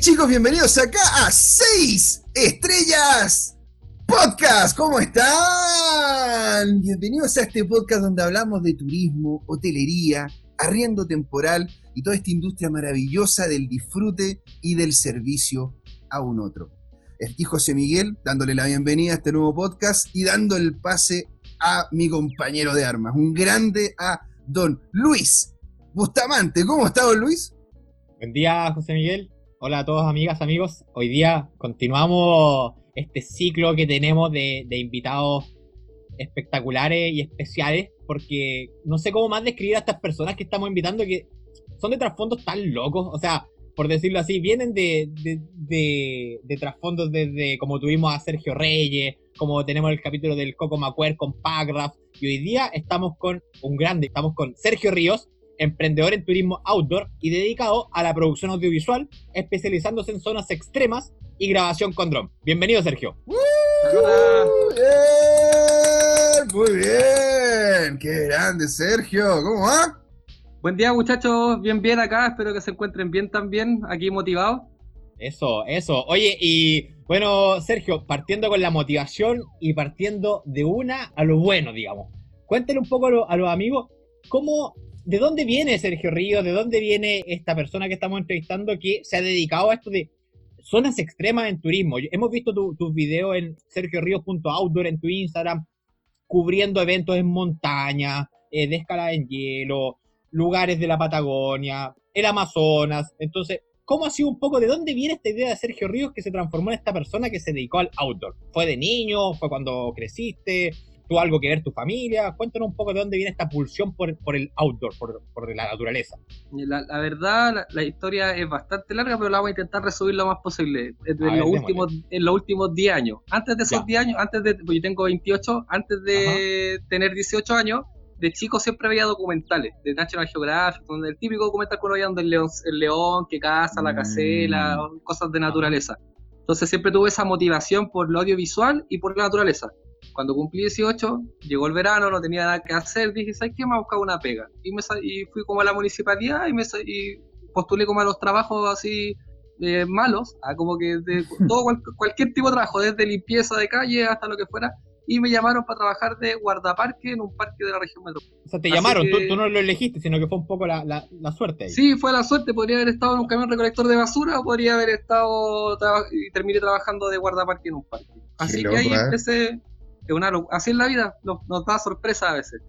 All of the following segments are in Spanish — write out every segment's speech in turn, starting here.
Chicos, bienvenidos acá a 6 Estrellas Podcast. ¿Cómo están? Bienvenidos a este podcast donde hablamos de turismo, hotelería, arriendo temporal y toda esta industria maravillosa del disfrute y del servicio a un otro. Estoy José Miguel dándole la bienvenida a este nuevo podcast y dando el pase a mi compañero de armas, un grande a don Luis Bustamante. ¿Cómo está don Luis? Buen día, José Miguel. Hola a todos, amigas, amigos. Hoy día continuamos este ciclo que tenemos de, invitados espectaculares y especiales, porque no sé cómo más describir a estas personas que estamos invitando que son de trasfondos tan locos. O sea, por decirlo así, vienen de, de, trasfondos desde como tuvimos a Sergio Reyes, como tenemos el capítulo del Coco Macuer con Pagraf, y hoy día estamos con un grande, estamos con Sergio Ríos, emprendedor en turismo outdoor y dedicado a la producción audiovisual, especializándose en zonas extremas y grabación con dron. Bienvenido, Sergio. Hola. muy bien. Qué grande, Sergio. ¿Cómo va? Buen día, muchachos. Bien, bien acá. Espero que se encuentren bien también, aquí motivados. Eso, eso. Oye, y bueno, Sergio, partiendo con la motivación y partiendo de una a lo bueno, digamos. Cuéntale un poco a, a los amigos cómo ¿de dónde viene Sergio Ríos? ¿De dónde viene esta persona que estamos entrevistando que se ha dedicado a esto de zonas extremas en turismo? Hemos visto tus videos en sergioríos.outdoor en tu Instagram, cubriendo eventos en montaña, eh, de escalada en hielo, lugares de la Patagonia, el Amazonas. Entonces, ¿cómo ha sido un poco de dónde viene esta idea de Sergio Ríos que se transformó en esta persona que se dedicó al outdoor? ¿Fue de niño? ¿Fue cuando creciste? ¿Tuvo algo que ver tu familia? Cuéntanos un poco de dónde viene esta pulsión por, el outdoor, por, la naturaleza. La, verdad, la, historia es bastante larga, pero la voy a intentar resumir lo más posible. En, los, últimos, en los últimos 10 años. Antes de esos 10 años, antes de, pues yo tengo 28, antes de tener 18 años, de chico siempre veía documentales de National Geographic, donde el típico documental que uno veía donde el león, el león que caza, la casela, mm. cosas de naturaleza. Entonces siempre tuve esa motivación por lo audiovisual y por la naturaleza. Cuando cumplí 18, llegó el verano, no tenía nada que hacer, dije, ¿sabes qué? Me a buscar una pega. Y, me, y fui como a la municipalidad y, me, y postulé como a los trabajos así eh, malos, a como que de todo cualquier tipo de trabajo, desde limpieza de calle hasta lo que fuera, y me llamaron para trabajar de guardaparque en un parque de la región metropolitana. O sea, te llamaron, tú, no lo elegiste, sino que fue un poco la, la, suerte. Ahí. Sí, fue la suerte, podría haber estado en un camión recolector de basura o podría haber estado y terminé trabajando de guardaparque en un parque. Así que ahí ¿eh? empecé, una, así es la vida, nos, da sorpresa a veces.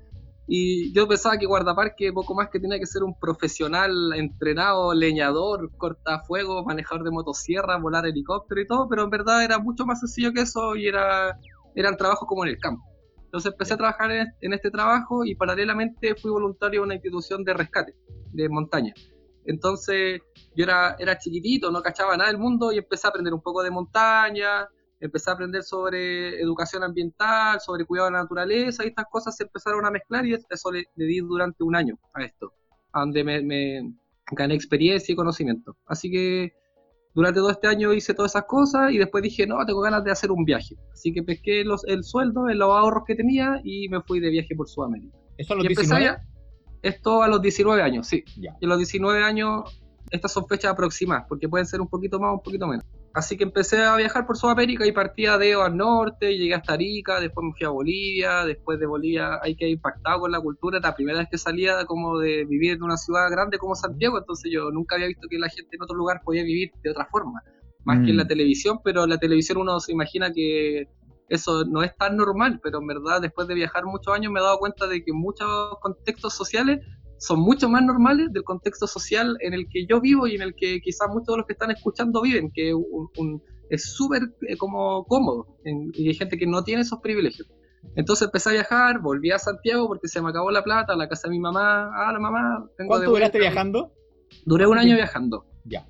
Y yo pensaba que guardaparque poco más que tenía que ser un profesional entrenado, leñador, cortafuego, manejador de motosierra, volar helicóptero y todo, pero en verdad era mucho más sencillo que eso y era, eran trabajos como en el campo. Entonces empecé a trabajar en, este trabajo y paralelamente fui voluntario en una institución de rescate de montaña. Entonces yo era, era chiquitito, no cachaba nada del mundo y empecé a aprender un poco de montaña, empecé a aprender sobre educación ambiental, sobre cuidado de la naturaleza y estas cosas se empezaron a mezclar y eso le, di durante un año a esto, donde me, gané experiencia y conocimiento. Así que durante todo este año hice todas esas cosas y después dije, no, tengo ganas de hacer un viaje. Así que pesqué los, el sueldo, los ahorros que tenía y me fui de viaje por Sudamérica. ¿Eso a los 19? esto a los 19 años, sí. Y a los 19 años, estas son fechas aproximadas, porque pueden ser un poquito más o un poquito menos. Así que empecé a viajar por Sudamérica y partía de al norte, llegué hasta Arica, después me fui a Bolivia, después de Bolivia hay que impactado con la cultura, la primera vez que salía como de vivir en una ciudad grande como Santiago, entonces yo nunca había visto que la gente en otro lugar podía vivir de otra forma, más que en la mm. televisión, pero en la televisión uno se imagina que eso no es tan normal, pero en verdad después de viajar muchos años me he dado cuenta de que en muchos contextos sociales son mucho más normales del contexto social en el que yo vivo y en el que quizás muchos de los que están escuchando viven, que es súper eh, como cómodo y hay gente que no tiene esos privilegios. Entonces empecé a viajar, volví a Santiago porque se me acabó la plata, a la casa de mi mamá, ah, la mamá. ¿Cuánto duraste viajando? Duré un año viajando. Ya.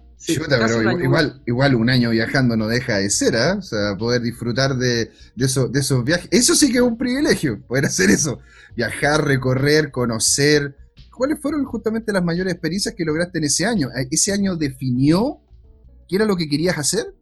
pero igual, igual un año viajando no deja de ser, ¿eh? O sea, poder disfrutar de, de, eso, de esos viajes. Eso sí que es un privilegio, poder hacer eso. Viajar, recorrer, conocer, ¿cuáles fueron justamente las mayores experiencias que lograste en ese año? Eh, ¿Ese año definió qué era lo que querías hacer?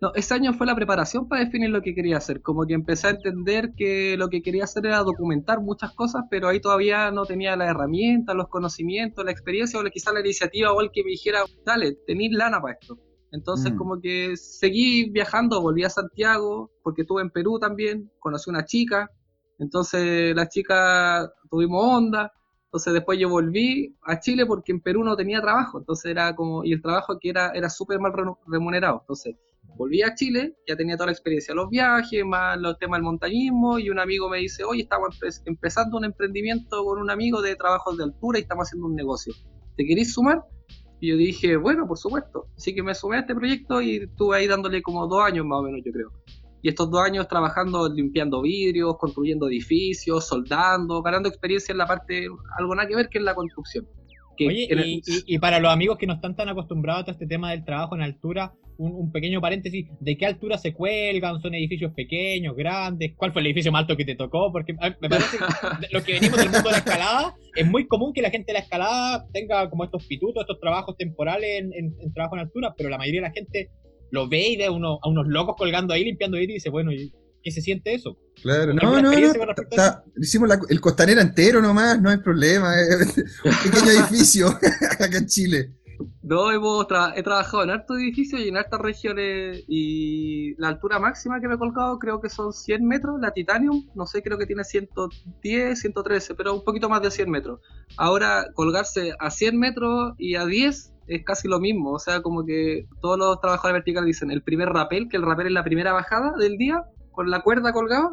No, ese año fue la preparación para definir lo que quería hacer. Como que empecé a entender que lo que quería hacer era documentar muchas cosas, pero ahí todavía no tenía la herramienta, los conocimientos, la experiencia o quizá la iniciativa o el que me dijera, dale, tenés lana para esto. Entonces, mm. como que seguí viajando, volví a Santiago, porque estuve en Perú también, conocí una chica, entonces la chica tuvimos onda, entonces después yo volví a Chile porque en Perú no tenía trabajo, entonces era como, y el trabajo aquí era, era súper mal remunerado, entonces volví a Chile, ya tenía toda la experiencia los viajes, más los temas del montañismo, y un amigo me dice, oye, estamos empezando un emprendimiento con un amigo de trabajos de altura y estamos haciendo un negocio, ¿te querés sumar? Y yo dije, bueno, por supuesto. Así que me sumé a este proyecto y estuve ahí dándole como dos años más o menos, yo creo. Y estos dos años trabajando, limpiando vidrios, construyendo edificios, soldando, ganando experiencia en la parte, algo nada que ver que en la construcción. Oye, y, para los amigos que no están tan acostumbrados a este tema del trabajo en altura, un, pequeño paréntesis, ¿de qué altura se cuelgan? ¿Son edificios pequeños, grandes? ¿Cuál fue el edificio más alto que te tocó? Porque me parece que los que venimos del mundo de la escalada, es muy común que la gente de la escalada tenga como estos pitutos, estos trabajos temporales en, trabajo en altura, pero la mayoría de la gente lo ve y ve a unos, a unos locos colgando ahí, limpiando ahí y dice, bueno, ¿qué se siente eso? Claro, no, no, no, hicimos el costanera entero nomás, no hay problema, un pequeño edificio acá en Chile. No, hemos he trabajado en hartos edificios y en hartas regiones y la altura máxima que me he colgado creo que son 100 metros, la Titanium, no sé, creo que tiene 110, 113, pero un poquito más de 100 metros. Ahora, colgarse a 100 metros y a 10 es casi lo mismo, o sea, como que todos los trabajadores verticales dicen el primer rappel, que el rappel es la primera bajada del día, con la cuerda colgada,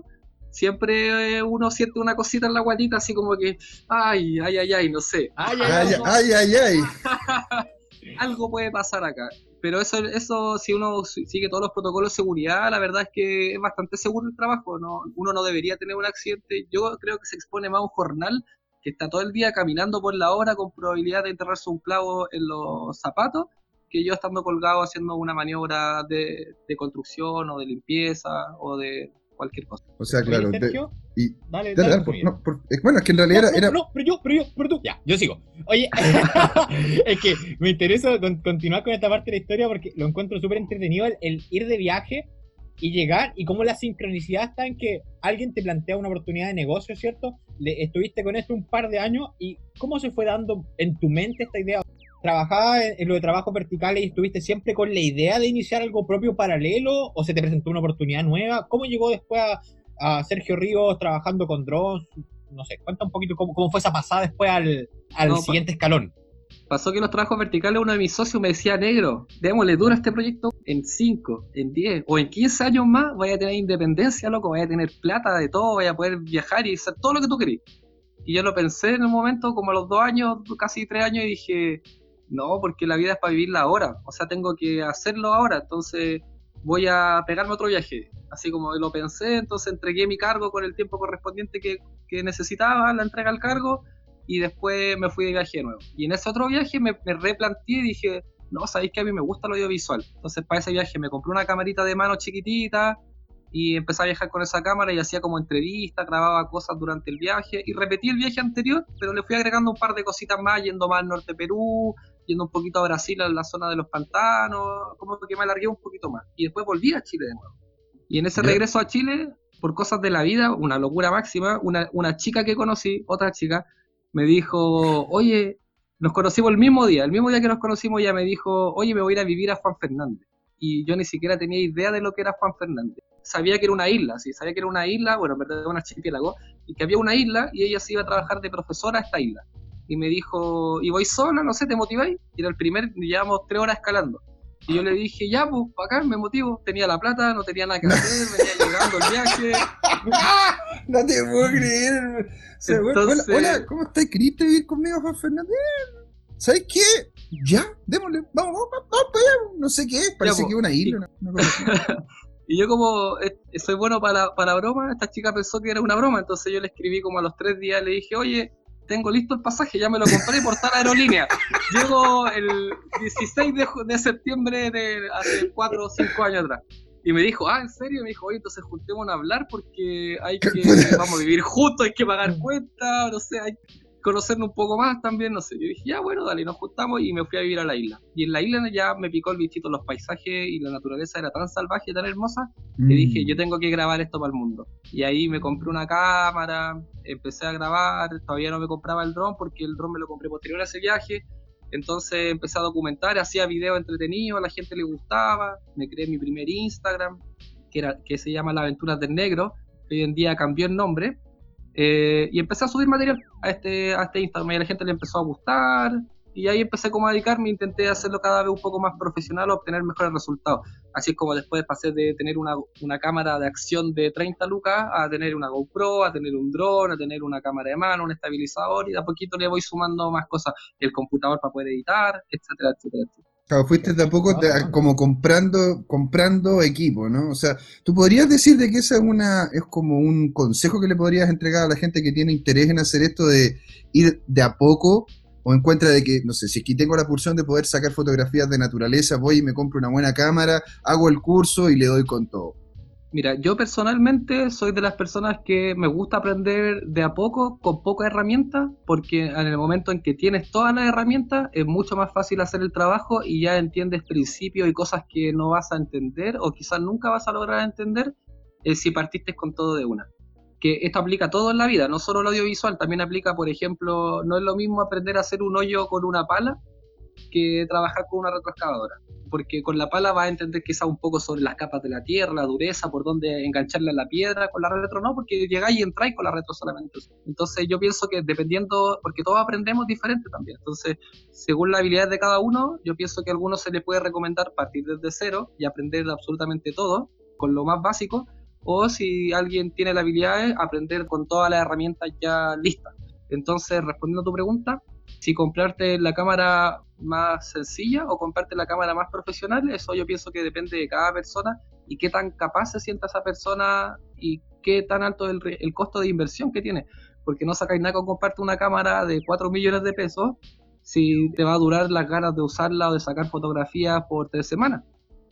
siempre uno siente una cosita en la guatita, así como que, ay, ay, ay, ay, no sé. Ay, ay, ay, ay, ay. Algo puede pasar acá. Pero eso, eso, si uno sigue todos los protocolos de seguridad, la verdad es que es bastante seguro el trabajo. No, uno no debería tener un accidente. Yo creo que se expone más a un jornal que está todo el día caminando por la hora con probabilidad de enterrarse un clavo en los zapatos que yo estando colgado haciendo una maniobra de, construcción o de limpieza o de cualquier cosa. O sea, claro. y, dale, dale, bueno, es que en realidad era, no, pero yo, pero yo, pero tú. Ya, yo sigo. Oye, es que me interesa continuar con esta parte de la historia porque lo encuentro súper entretenido el, ir de viaje y llegar y cómo la sincronicidad está en que alguien te plantea una oportunidad de negocio, ¿cierto? Le, estuviste con esto un par de años y cómo se fue dando en tu mente esta idea trabajabas en, lo de trabajos verticales y estuviste siempre con la idea de iniciar algo propio paralelo o se te presentó una oportunidad nueva? ¿Cómo llegó después a, Sergio Ríos trabajando con drones? No sé, cuenta un poquito cómo, fue esa pasada después al, siguiente escalón. Pasó que los trabajos verticales, uno de mis socios me decía, negro, démosle duro a este proyecto en 5, en 10 o en 15 años más, vaya a tener independencia, loco, vaya a tener plata de todo, vaya a poder viajar y hacer todo lo que tú querés. Y yo lo pensé en un momento, como a los dos años, casi tres años, y dije, no, porque la vida es para vivirla ahora. O sea, tengo que hacerlo ahora. Entonces voy a pegarme otro viaje. Así como lo pensé, entonces entregué mi cargo con el tiempo correspondiente que, necesitaba, la entrega al cargo, y después me fui de viaje de nuevo. Y en ese otro viaje me, me replanteé y dije, no, sabéis que a mí me gusta lo audiovisual. Entonces para ese viaje me compré una camarita de mano chiquitita, y empecé a viajar con esa cámara y hacía como entrevistas, grababa cosas durante el viaje y repetí el viaje anterior, pero le fui agregando un par de cositas más, yendo más al norte de Perú, yendo un poquito a Brasil, a la zona de los pantanos, como que me alargué un poquito más. Y después volví a Chile de nuevo. Y en ese regreso a Chile, por cosas de la vida, una locura máxima, una, una chica que conocí, otra chica, me dijo, oye, nos conocimos el mismo día, el mismo día que nos conocimos ella me dijo, oye, me voy a ir a vivir a Juan Fernández. Y yo ni siquiera tenía idea de lo que era Juan Fernández sabía que era una isla, sí, sabía que era una isla, bueno, en verdad era un archipiélago, y que había una isla y ella se iba a trabajar de profesora a esta isla. Y me dijo, ¿y voy sola? No sé, ¿te motiváis? Y era el primer, llevamos tres horas escalando. Y yo le dije, ya, pues, acá me motivo. Tenía la plata, no tenía nada que hacer, venía llegando el viaje. no te puedo creer. hola, ¿cómo estás? ¿Querías vivir conmigo, Juan Fernández? ¿Sabes qué? Ya, démosle, vamos, vamos, vamos, vamos, no sé qué, parece que es una isla. Una, Y yo como eh, soy bueno para, para broma, esta chica pensó que era una broma, entonces yo le escribí como a los tres días, le dije, oye, tengo listo el pasaje, ya me lo compré por tal aerolínea. Llego el 16 de, de, septiembre de hace cuatro o cinco años atrás. Y me dijo, ah, ¿en serio? Me dijo, oye, entonces juntemos a hablar porque hay que, vamos a vivir juntos, hay que pagar cuentas, no sé, hay, conocernos un poco más también, no sé. Yo dije, ya bueno, dale, nos juntamos y me fui a vivir a la isla. Y en la isla ya me picó el bichito, los paisajes y la naturaleza era tan salvaje, tan hermosa, que mm. dije, yo tengo que grabar esto para el mundo. Y ahí me compré una cámara, empecé a grabar, todavía no me compraba el dron porque el dron me lo compré posterior a ese viaje. Entonces empecé a documentar, hacía videos entretenidos, a la gente le gustaba, me creé mi primer Instagram, que, era, que se llama La Aventuras del Negro, que hoy en día cambió el nombre, eh, y empecé a subir material a este, a este Instagram y a la gente le empezó a gustar, y ahí empecé como a dedicarme, intenté hacerlo cada vez un poco más profesional, obtener mejores resultados. Así es como después pasé de tener una, una cámara de acción de 30 lucas a tener una GoPro, a tener un dron, a tener una cámara de mano, un estabilizador y de a poquito le voy sumando más cosas, el computador para poder editar, etcétera, etcétera, etcétera. Claro, fuiste de a poco como comprando, comprando equipo, ¿no? O sea, tú podrías decir de que esa es una, es como un consejo que le podrías entregar a la gente que tiene interés en hacer esto de ir de a poco o encuentra de que, no sé, si aquí tengo la pulsión de poder sacar fotografías de naturaleza, voy y me compro una buena cámara, hago el curso y le doy con todo. Mira, yo personalmente soy de las personas que me gusta aprender de a poco, con pocas herramientas, porque en el momento en que tienes todas las herramientas es mucho más fácil hacer el trabajo y ya entiendes principios y cosas que no vas a entender o quizás nunca vas a lograr entender eh, si partiste con todo de una. Que esto aplica todo en la vida, no solo el audiovisual, también aplica, por ejemplo, no es lo mismo aprender a hacer un hoyo con una pala que trabajar con una retroexcavadora, porque con la pala vas a entender quizá un poco sobre las capas de la tierra, la dureza, por dónde engancharle a la piedra, con la retro no, porque llegáis y entráis con la retro solamente. Entonces yo pienso que dependiendo, porque todos aprendemos diferente también, entonces según la habilidad de cada uno, yo pienso que a algunos se les puede recomendar partir desde cero y aprender absolutamente todo, con lo más básico, o si alguien tiene la habilidad de aprender con todas las herramientas ya listas. Entonces, respondiendo a tu pregunta, si comprarte la cámara más sencilla o comprarte la cámara más profesional, eso yo pienso que depende de cada persona y qué tan capaz se sienta esa persona y qué tan alto es el, costo de inversión que tiene. Porque no sacáis nada con comprarte una cámara de 4 millones de pesos si te va a durar las ganas de usarla o de sacar fotografías por tres semanas.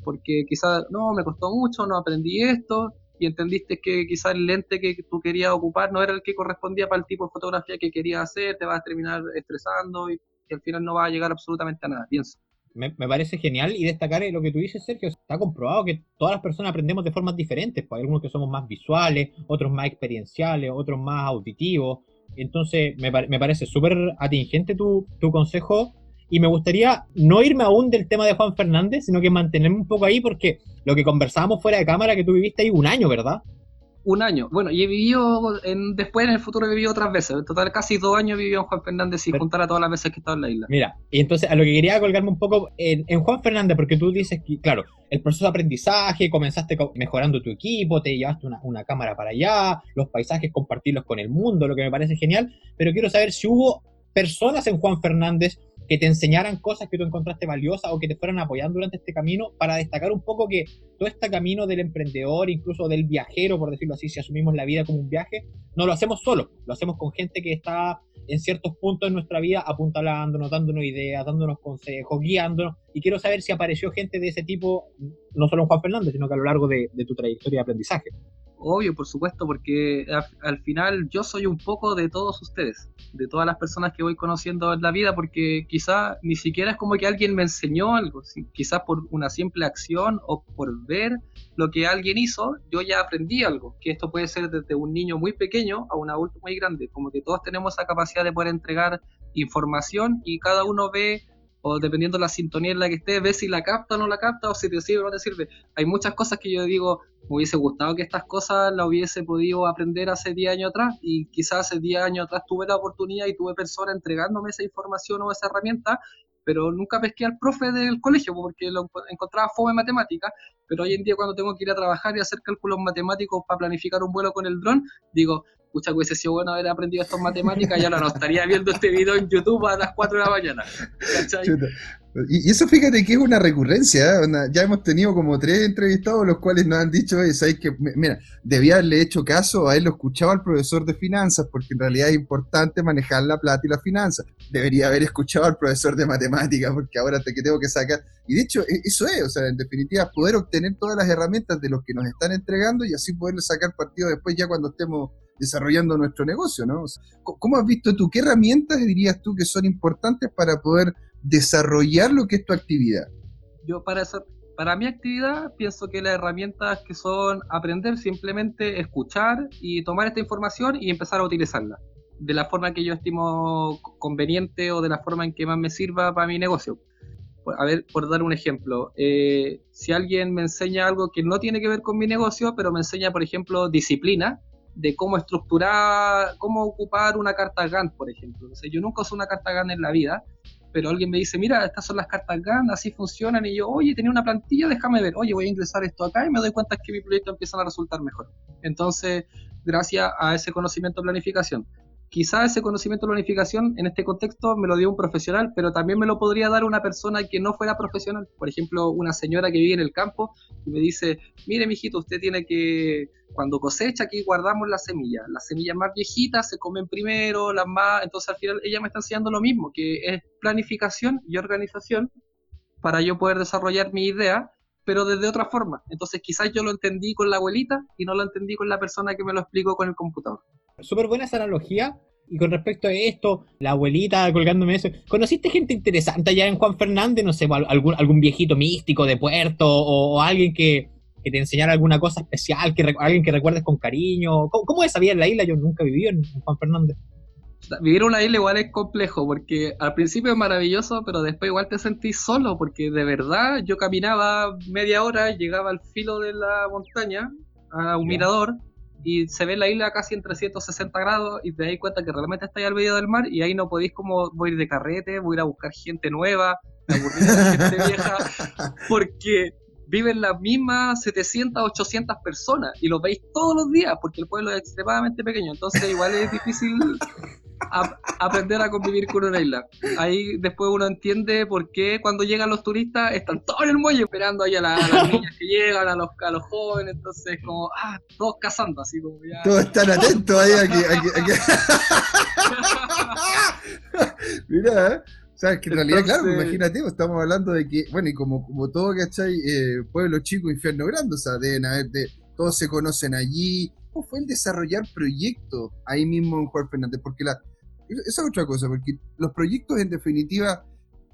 Porque quizás, no, me costó mucho, no aprendí esto, y entendiste que quizás el lente que tú querías ocupar no era el que correspondía para el tipo de fotografía que querías hacer, te vas a terminar estresando y, al final no va a llegar absolutamente a nada, pienso. Me, parece genial y destacar lo que tú dices, Sergio. Está comprobado que todas las personas aprendemos de formas diferentes. Pues hay algunos que somos más visuales, otros más experienciales, otros más auditivos. Entonces, me, me parece súper atingente tu, tu consejo y me gustaría no irme aún del tema de Juan Fernández, sino que mantenerme un poco ahí porque lo que conversábamos fuera de cámara que tú viviste ahí un año, ¿verdad? Un año. Bueno, y he vivido, en, después en el futuro he vivido otras veces. En total, casi dos años he vivido en Juan Fernández sin contar a todas las veces que he estado en la isla. Mira, y entonces a lo que quería colgarme un poco en, Juan Fernández, porque tú dices que, claro, el proceso de aprendizaje, comenzaste mejorando tu equipo, te llevaste una, una cámara para allá, los paisajes, compartirlos con el mundo, lo que me parece genial, pero quiero saber si hubo personas en Juan Fernández que te enseñaran cosas que tú encontraste valiosas o que te fueran apoyando durante este camino para destacar un poco que todo este camino del emprendedor, incluso del viajero, por decirlo así, si asumimos la vida como un viaje, no lo hacemos solo, lo hacemos con gente que está en ciertos puntos de nuestra vida apuntalándonos, dándonos ideas, dándonos consejos, guiándonos. Y quiero saber si apareció gente de ese tipo, no solo en Juan Fernández, sino que a lo largo de tu trayectoria de aprendizaje. Obvio, por supuesto, porque al, final yo soy un poco de todos ustedes, de todas las personas que voy conociendo en la vida, porque quizá ni siquiera es como que alguien me enseñó algo, quizás por una simple acción o por ver lo que alguien hizo, yo ya aprendí algo, que esto puede ser desde un niño muy pequeño a un adulto muy grande, como que todos tenemos esa capacidad de poder entregar información y cada uno ve o dependiendo de la sintonía en la que esté, ve si la capta o no la capta, o si te sirve o no te sirve. Hay muchas cosas que yo digo, me hubiese gustado que estas cosas las hubiese podido aprender hace 10 años atrás, y quizás hace 10 años atrás tuve la oportunidad y tuve personas entregándome esa información o esa herramienta, pero nunca pesqué al profe del colegio porque lo encontraba fome en matemáticas, pero hoy en día cuando tengo que ir a trabajar y hacer cálculos matemáticos para planificar un vuelo con el dron, digo, escucha, hubiese sido bueno haber aprendido estas matemáticas, ya no estaría viendo este video en YouTube a las 4 de la mañana. Y, eso fíjate que es una recurrencia, ¿eh? ya hemos tenido como tres entrevistados los cuales nos han dicho, ¿sabes que Mira, debía haberle hecho caso a haberlo escuchado al profesor de finanzas, porque en realidad es importante manejar la plata y las finanzas. Debería haber escuchado al profesor de matemáticas, porque ahora te que tengo que sacar. Y de hecho, e, eso es, o sea, en definitiva, poder obtener todas las herramientas de los que nos están entregando y así poderle sacar partido después ya cuando estemos desarrollando nuestro negocio, ¿no? ¿Cómo has visto tú? ¿Qué herramientas dirías tú que son importantes para poder desarrollar lo que es tu actividad? Yo para eso, para mi actividad pienso que las herramientas que son aprender simplemente escuchar y tomar esta información y empezar a utilizarla. de la forma que yo estimo conveniente o de la forma en que más me sirva para mi negocio. A ver, por dar un ejemplo, eh, si alguien me enseña algo que no tiene que ver con mi negocio, pero me enseña, por ejemplo, disciplina, de cómo estructurar, cómo ocupar una carta Gantt, por ejemplo. yo nunca uso una carta Gantt en la vida, pero alguien me dice, mira, estas son las cartas Gantt, así funcionan, y yo, oye, tenía una plantilla, déjame ver, oye, voy a ingresar esto acá y me doy cuenta que mi proyecto empieza a resultar mejor. Entonces, gracias a ese conocimiento de planificación. Quizá ese conocimiento de planificación en este contexto me lo dio un profesional, pero también me lo podría dar una persona que no fuera profesional. Por ejemplo, una señora que vive en el campo y me dice, mire, mijito, usted tiene que, cuando cosecha, aquí guardamos las semillas. Las semillas más viejitas se comen primero, las más... Entonces al final ella me está enseñando lo mismo, que es planificación y organización para yo poder desarrollar mi idea pero desde otra forma. Entonces quizás yo lo entendí con la abuelita y no lo entendí con la persona que me lo explicó con el computador. Súper buena esa analogía. Y con respecto a esto, la abuelita colgándome eso, ¿conociste gente interesante allá en Juan Fernández? No sé, algún, algún viejito místico de puerto o, alguien que, te enseñara alguna cosa especial, que alguien que recuerdes con cariño. ¿Cómo, es esa vida en la isla? Yo nunca viví en Juan Fernández vivir una isla igual es complejo, porque al principio es maravilloso, pero después igual te sentís solo, porque de verdad yo caminaba media hora, llegaba al filo de la montaña, a un mirador, y se ve la isla casi en 360 grados, y te das cuenta que realmente está ahí al medio del mar, y ahí no podéis como, voy a ir de carrete, voy a ir a buscar gente nueva, gente vieja, porque viven las mismas 700, 800 personas y los veis todos los días porque el pueblo es extremadamente pequeño. Entonces, igual es difícil aprender a convivir con una isla. Ahí después uno entiende por qué cuando llegan los turistas están todos en el muelle esperando ahí a, las niñas que llegan, a los, a los jóvenes, entonces como, ah, todos cazando, así como ya. Todos están atentos ahí aquí. aquí, Mira, ¿eh? O sea, que en realidad, claro, imagínate, pues, estamos hablando de que, bueno, y como, como todo, ¿cachai? Eh, pueblo chico, infierno grande, o sea, deben haber, de, todos se conocen allí, fue el desarrollar proyectos ahí mismo en Juan Fernández? Porque la, esa es otra cosa, porque los proyectos en definitiva,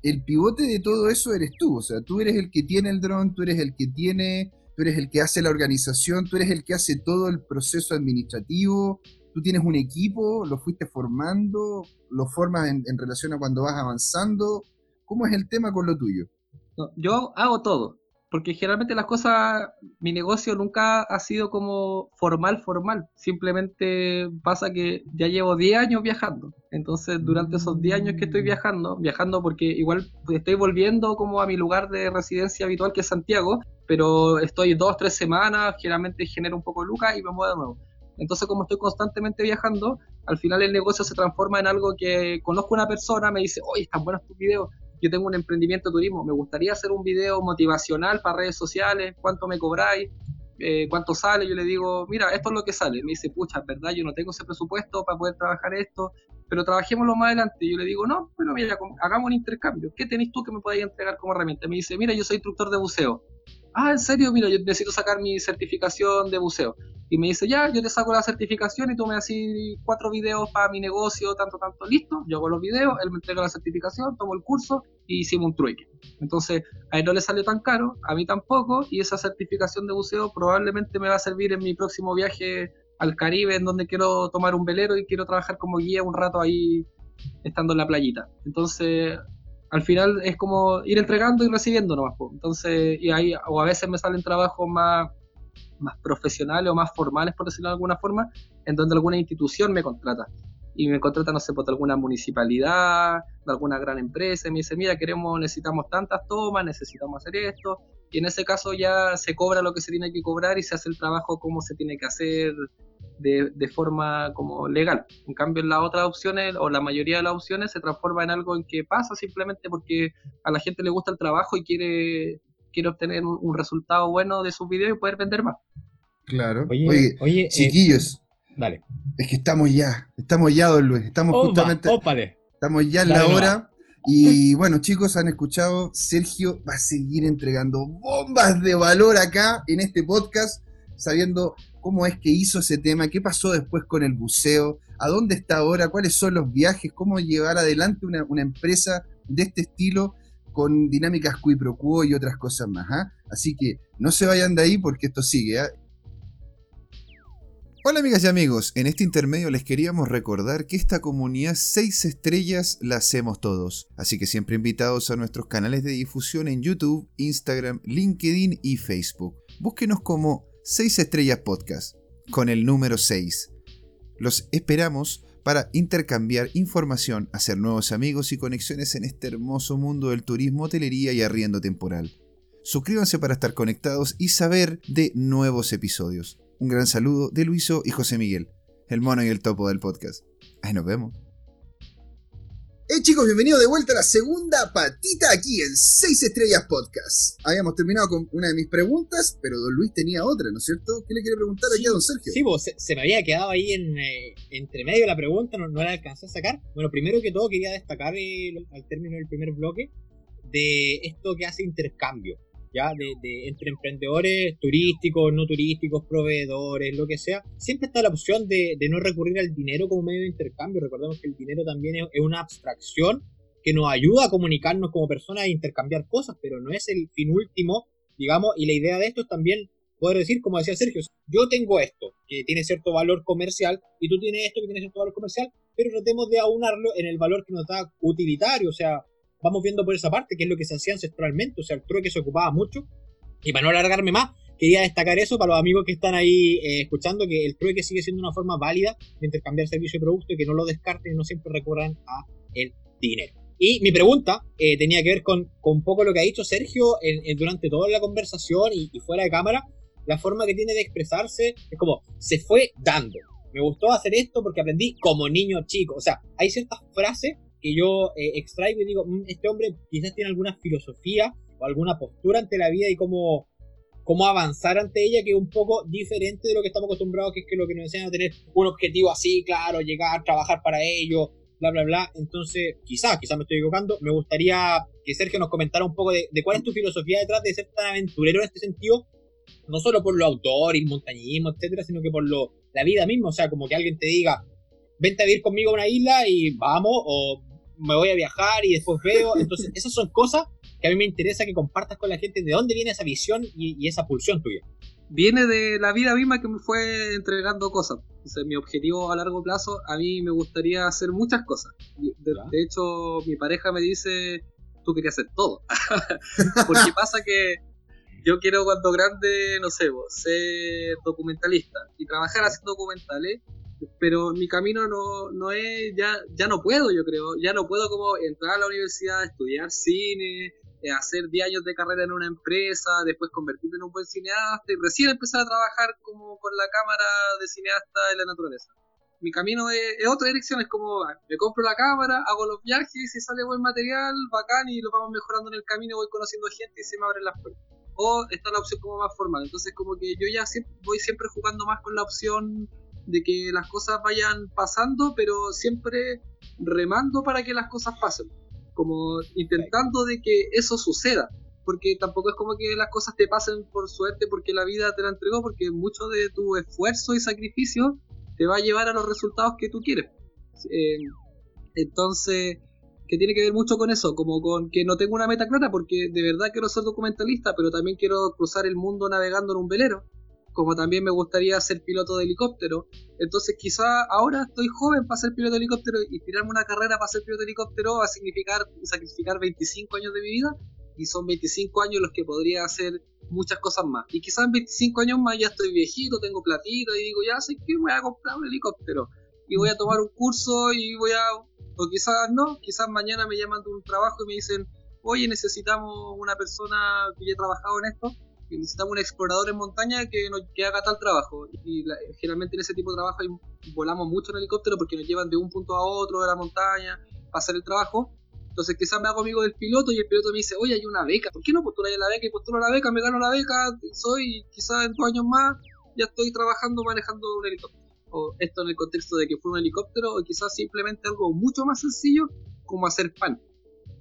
el pivote de todo eso eres tú, o sea, tú eres el que tiene el dron, tú eres el que tiene, tú eres el que hace la organización, tú eres el que hace todo el proceso administrativo, tú tienes un equipo, lo fuiste formando, lo formas en, relación a cuando vas avanzando. ¿Cómo es el tema con lo tuyo? yo hago todo porque generalmente las cosas, mi negocio nunca ha sido como formal, formal. Simplemente pasa que ya llevo 10 años viajando. Entonces, durante esos 10 años que estoy viajando, viajando porque igual estoy volviendo como a mi lugar de residencia habitual que es Santiago, pero estoy dos, tres semanas, generalmente genero un poco de lucas y me muevo de nuevo. Entonces, como estoy constantemente viajando, al final el negocio se transforma en algo que conozco una persona, me dice, oye, están buenos tus videos, yo tengo un emprendimiento de turismo, me gustaría hacer un video motivacional para redes sociales, cuánto me cobráis, eh, cuánto sale, yo le digo, mira, esto es lo que sale. Me dice, pucha, verdad, yo no tengo ese presupuesto para poder trabajar esto, pero trabajémoslo más adelante. Yo le digo, no, pero mira, hagamos un intercambio. ¿Qué tenéis tú que me podáis entregar como herramienta? Me dice, mira, yo soy instructor de buceo. Ah, en serio, mira, yo necesito sacar mi certificación de buceo y me dice, ya, yo te saco la certificación y tú me haces cuatro videos para mi negocio, tanto, tanto, listo. Yo hago los videos, él me entrega la certificación, tomo el curso y hicimos un trueque. Entonces, a él no le salió tan caro, a mí tampoco, y esa certificación de buceo probablemente me va a servir en mi próximo viaje al Caribe, en donde quiero tomar un velero y quiero trabajar como guía un rato ahí, estando en la playita. Entonces, al final es como ir entregando y recibiendo nomás. Entonces, y ahí, o a veces me salen trabajos más más profesionales o más formales, por decirlo de alguna forma, en donde alguna institución me contrata. Y me contrata, no sé, por alguna municipalidad, de alguna gran empresa, y me dice, mira, queremos, necesitamos tantas tomas, necesitamos hacer esto, y en ese caso ya se cobra lo que se tiene que cobrar y se hace el trabajo como se tiene que hacer de, de, forma como legal. En cambio, en las otras opciones, o la mayoría de las opciones, se transforma en algo en que pasa simplemente porque a la gente le gusta el trabajo y quiere quiere obtener un, resultado bueno de sus videos y poder vender más. Claro. Oye, oye, eh, chiquillos. dale. Es que estamos ya, estamos ya, don Luis. Estamos justamente. Estamos ya en la hora. Y bueno, chicos, han escuchado, Sergio va a seguir entregando bombas de valor acá en este podcast, sabiendo cómo es que hizo ese tema, qué pasó después con el buceo, a dónde está ahora, cuáles son los viajes, cómo llevar adelante una, una empresa de este estilo con dinámicas qui pro y otras cosas más. ¿ah? Así que no se vayan de ahí porque esto sigue. ¿ah? Hola amigas y amigos, en este intermedio les queríamos recordar que esta comunidad 6 estrellas la hacemos todos, así que siempre invitados a nuestros canales de difusión en YouTube, Instagram, LinkedIn y Facebook. Búsquenos como 6 estrellas podcast, con el número 6. Los esperamos para intercambiar información, hacer nuevos amigos y conexiones en este hermoso mundo del turismo, hotelería y arriendo temporal. Suscríbanse para estar conectados y saber de nuevos episodios. Un gran saludo de Luiso y José Miguel, el mono y el topo del podcast. Ahí nos vemos. Hey chicos, bienvenidos de vuelta a la segunda patita aquí en 6 Estrellas Podcast. Habíamos terminado con una de mis preguntas, pero don Luis tenía otra, ¿no es cierto? ¿Qué le quiere preguntar aquí a don Sergio? Sí, vos, se, me había quedado ahí en, eh, entre medio la pregunta, no, no la alcancé a sacar. Bueno, primero que todo quería destacar al término del primer bloque de esto que hace intercambio. ¿Ya? De, entre emprendedores turísticos, no turísticos, proveedores, lo que sea, siempre está la opción de, no recurrir al dinero como medio de intercambio. Recordemos que el dinero también es, una abstracción que nos ayuda a comunicarnos como personas e intercambiar cosas, pero no es el fin último, digamos, y la idea de esto es también poder decir, como decía Sergio, yo tengo esto, que tiene cierto valor comercial, y tú tienes esto que tiene cierto valor comercial, pero tratemos de aunarlo en el valor que nos da utilitario, o sea, vamos viendo por esa parte, que es lo que se hacía ancestralmente, o sea, el trueque se ocupaba mucho. Y para no alargarme más, quería destacar eso para los amigos que están ahí eh, escuchando, que el trueque sigue siendo una forma válida de intercambiar servicio y producto y que no lo descarten y no siempre recurran a el dinero. Y mi pregunta eh, tenía que ver con, con, un poco lo que ha dicho Sergio durante toda la conversación y, y, fuera de cámara. La forma que tiene de expresarse es como, se fue dando. Me gustó hacer esto porque aprendí como niño chico. O sea, hay ciertas frases que yo eh, extraigo y digo, mm, este hombre quizás tiene alguna filosofía o alguna postura ante la vida y cómo, cómo avanzar ante ella que es un poco diferente de lo que estamos acostumbrados, que es que lo que nos enseñan a tener un objetivo así, claro, llegar, trabajar para ello, bla, bla, bla. Entonces, quizás, quizás me estoy equivocando, me gustaría que Sergio nos comentara un poco de, cuál es tu filosofía detrás de ser tan aventurero en este sentido, no solo por lo autor y montañismo, etcétera, sino que por lo, la vida misma, o sea, como que alguien te diga, vente a vivir conmigo a una isla y vamos, o me voy a viajar y después veo. Entonces, esas son cosas que a mí me interesa que compartas con la gente de dónde viene esa visión y, esa pulsión tuya. Viene de la vida misma que me fue entregando cosas. Mi objetivo a largo plazo, a mí me gustaría hacer muchas cosas. De, hecho, mi pareja me dice, tú querías hacer todo. Porque pasa que yo quiero cuando grande, no sé, ser documentalista y trabajar haciendo documentales pero mi camino no, no es, ya, ya no puedo, yo creo, ya no puedo como entrar a la universidad, estudiar cine, eh, hacer 10 años de carrera en una empresa, después convertirme en un buen cineasta y recién empezar a trabajar como con la cámara de cineasta en la naturaleza. Mi camino es, otra dirección, es como ah, me compro la cámara, hago los viajes, y si sale buen material, bacán, y lo vamos mejorando en el camino, voy conociendo gente y se me abren las puertas. O está la opción como más formal. Entonces como que yo ya voy siempre jugando más con la opción de que las cosas vayan pasando, pero siempre remando para que las cosas pasen, como intentando de que eso suceda, porque tampoco es como que las cosas te pasen por suerte porque la vida te la entregó, porque mucho de tu esfuerzo y sacrificio te va a llevar a los resultados que tú quieres. Eh, entonces, que tiene que ver mucho con eso, como con que no tengo una meta clara, porque de verdad quiero ser documentalista, pero también quiero cruzar el mundo navegando en un velero como también me gustaría ser piloto de helicóptero. Entonces quizá ahora estoy joven para ser piloto de helicóptero y tirarme una carrera para ser piloto de helicóptero va a significar sacrificar 25 años de mi vida y son 25 años los que podría hacer muchas cosas más. Y quizás en 25 años más ya estoy viejito, tengo platito y digo, ya sé que voy a comprar un helicóptero y voy a tomar un curso y voy a... O quizás no, quizás mañana me llaman de un trabajo y me dicen, oye, necesitamos una persona que haya trabajado en esto necesitamos un explorador en montaña que, nos, haga tal trabajo. Y generalmente en ese tipo de trabajo volamos mucho en helicóptero porque nos llevan de un punto a otro de la montaña para hacer el trabajo. Entonces quizás me hago amigo del piloto y el piloto me dice, oye, hay una beca, ¿por qué no postulas a la beca? Y postulo la beca, me gano la beca, soy quizás en dos años más ya estoy trabajando manejando un helicóptero. O esto en el contexto de que fue un helicóptero, o quizás simplemente algo mucho más sencillo como hacer pan.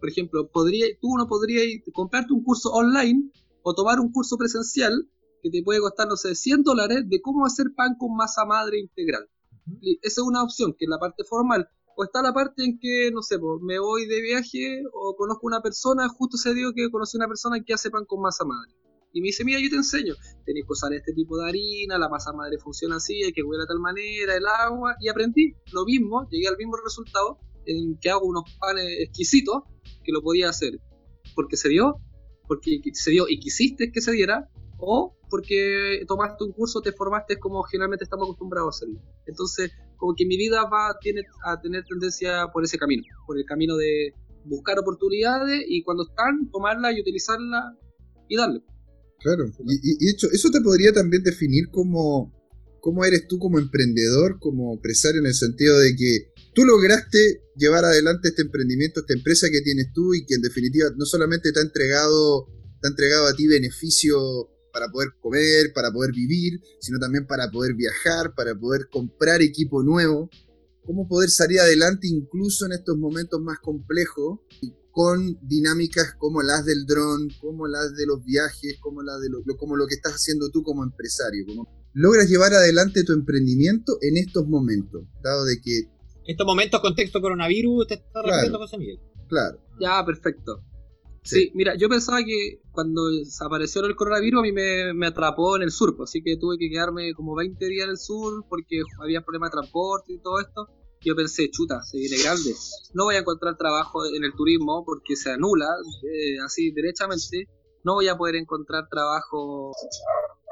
Por ejemplo, podría, tú no podrías comprarte un curso online o tomar un curso presencial que te puede costar, no sé, 100 dólares de cómo hacer pan con masa madre integral. esa es una opción, que es la parte formal. O está la parte en que, no sé, me voy de viaje o conozco una persona, justo se dio que conocí una persona que hace pan con masa madre. Y me dice, mira, yo te enseño. Tenéis que usar este tipo de harina, la masa madre funciona así, hay que huele de tal manera, el agua. Y aprendí lo mismo, llegué al mismo resultado, en que hago unos panes exquisitos, que lo podía hacer. Porque se dio, porque se dio y quisiste que se diera, o porque tomaste un curso, te formaste como generalmente estamos acostumbrados a hacerlo. Entonces, como que mi vida va tiene, a tener tendencia por ese camino, por el camino de buscar oportunidades y cuando están, tomarlas y utilizarlas y darle. Claro, y, y, hecho, eso te podría también definir como cómo eres tú como emprendedor, como empresario, en el sentido de que tú lograste llevar adelante este emprendimiento, esta empresa que tienes tú y que en definitiva no solamente te ha entregado, te ha entregado a ti beneficio para poder comer, para poder vivir, sino también para poder viajar, para poder comprar equipo nuevo, cómo poder salir adelante incluso en estos momentos más complejos con dinámicas como las del dron, como las de los viajes, como, las de lo, como lo que estás haciendo tú como empresario. Logras llevar adelante tu emprendimiento en estos momentos, dado de que... Estos momentos, contexto coronavirus, te está refiriendo José Miguel. Claro. Ya, perfecto. Sí. mira, yo pensaba que cuando apareció el coronavirus a mí me, atrapó en el sur, pues, así que tuve que quedarme como 20 días en el sur porque había problemas de transporte y todo esto. Yo pensé, chuta, se viene grande. No voy a encontrar trabajo en el turismo porque se anula eh, así derechamente. No voy a poder encontrar trabajo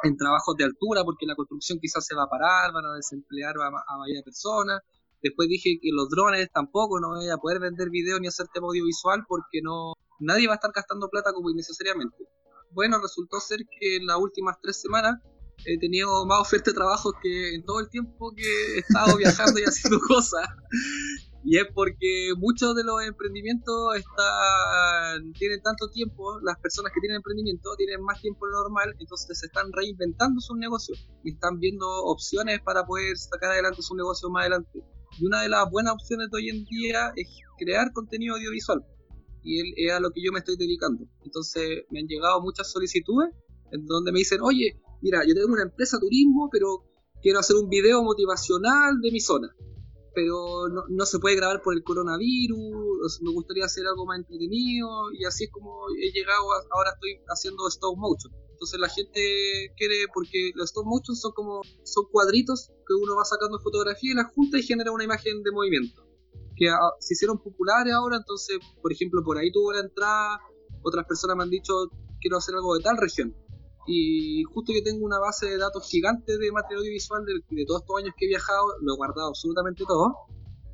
en trabajos de altura porque la construcción quizás se va a parar, van a desemplear a, a varias personas. Después dije que los drones tampoco, no voy a poder vender video ni hacer tema audiovisual porque no nadie va a estar gastando plata como innecesariamente. Bueno, resultó ser que en las últimas tres semanas he tenido más ofertas de trabajo que en todo el tiempo que he estado viajando y haciendo cosas. Y es porque muchos de los emprendimientos están, tienen tanto tiempo, las personas que tienen emprendimiento tienen más tiempo de lo normal, entonces se están reinventando sus negocios y están viendo opciones para poder sacar adelante su negocio más adelante. Y una de las buenas opciones de hoy en día es crear contenido audiovisual y es a lo que yo me estoy dedicando. Entonces me han llegado muchas solicitudes en donde me dicen, oye, mira, yo tengo una empresa turismo, pero quiero hacer un video motivacional de mi zona. Pero no, se puede grabar por el coronavirus, me gustaría hacer algo más entretenido y así es como he llegado, ahora estoy haciendo stop motion. Entonces la gente quiere, porque los stop motion son como, son cuadritos que uno va sacando fotografía y la junta y genera una imagen de movimiento que se hicieron populares ahora, entonces, por ejemplo, por ahí tuvo la entrada, otras personas me han dicho, quiero hacer algo de tal región. Y justo yo tengo una base de datos gigante de material audiovisual de todos estos años que he viajado, lo he guardado absolutamente todo,